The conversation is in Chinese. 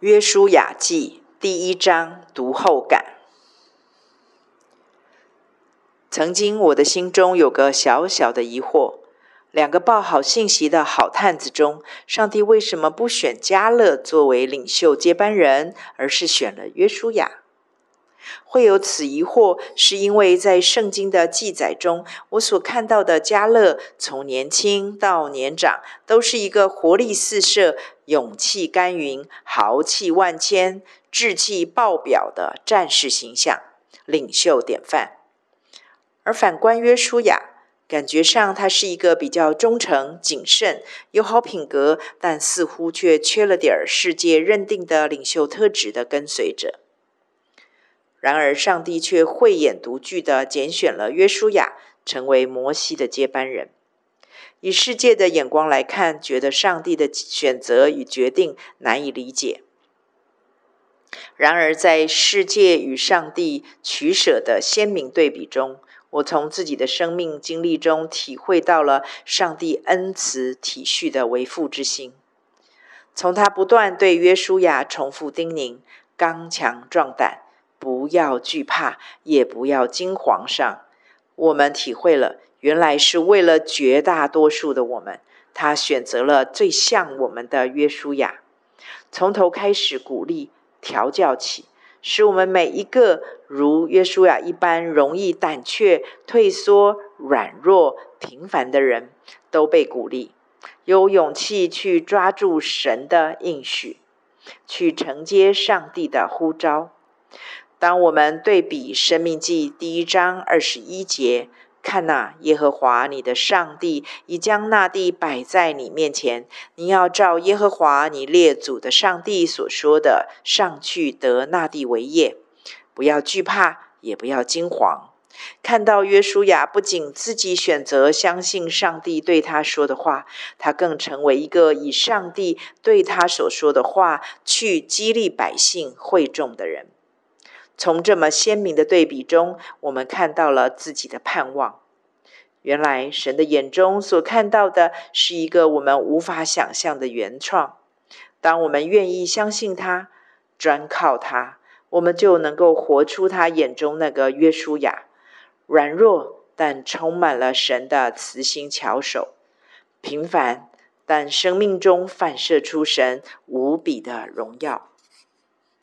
约书亚记第一章读后感。曾经我的心中有个小小的疑惑：两个报好信息的好探子中，上帝为什么不选迦勒作为领袖接班人，而是选了约书亚？会有此疑惑，是因为在圣经的记载中，我所看到的迦勒从年轻到年长，都是一个活力四射、勇气干云、豪气万千、志气爆表的战士形象、领袖典范。而反观约书亚，感觉上他是一个比较忠诚、谨慎、有好品格，但似乎却缺了点儿世界认定的领袖特质的跟随者。然而，上帝却慧眼独具的拣选了约书亚，成为摩西的接班人。以世界的眼光来看，觉得上帝的选择与决定难以理解。然而，在世界与上帝取舍的鲜明对比中，我从自己的生命经历中体会到了上帝恩慈体恤的为父之心。从他不断对约书亚重复叮咛“刚强壮胆”。不要惧怕，也不要惊惶上，我们体会了，原来是为了绝大多数的我们，他选择了最像我们的约书亚，从头开始鼓励、调教起，使我们每一个如约书亚一般容易胆怯、退缩、软弱、平凡的人，都被鼓励，有勇气去抓住神的应许，去承接上帝的呼召。当我们对比《生命记》第一章二十一节，看哪，耶和华你的上帝已将那地摆在你面前，你要照耶和华你列祖的上帝所说的，上去得那地为业，不要惧怕，也不要惊惶。看到约书亚不仅自己选择相信上帝对他说的话，他更成为一个以上帝对他所说的话去激励百姓会众的人。从这么鲜明的对比中，我们看到了自己的盼望。原来神的眼中所看到的是一个我们无法想象的原创。当我们愿意相信他，专靠他，我们就能够活出他眼中那个约书亚，软弱但充满了神的慈心巧手，平凡但生命中反射出神无比的荣耀。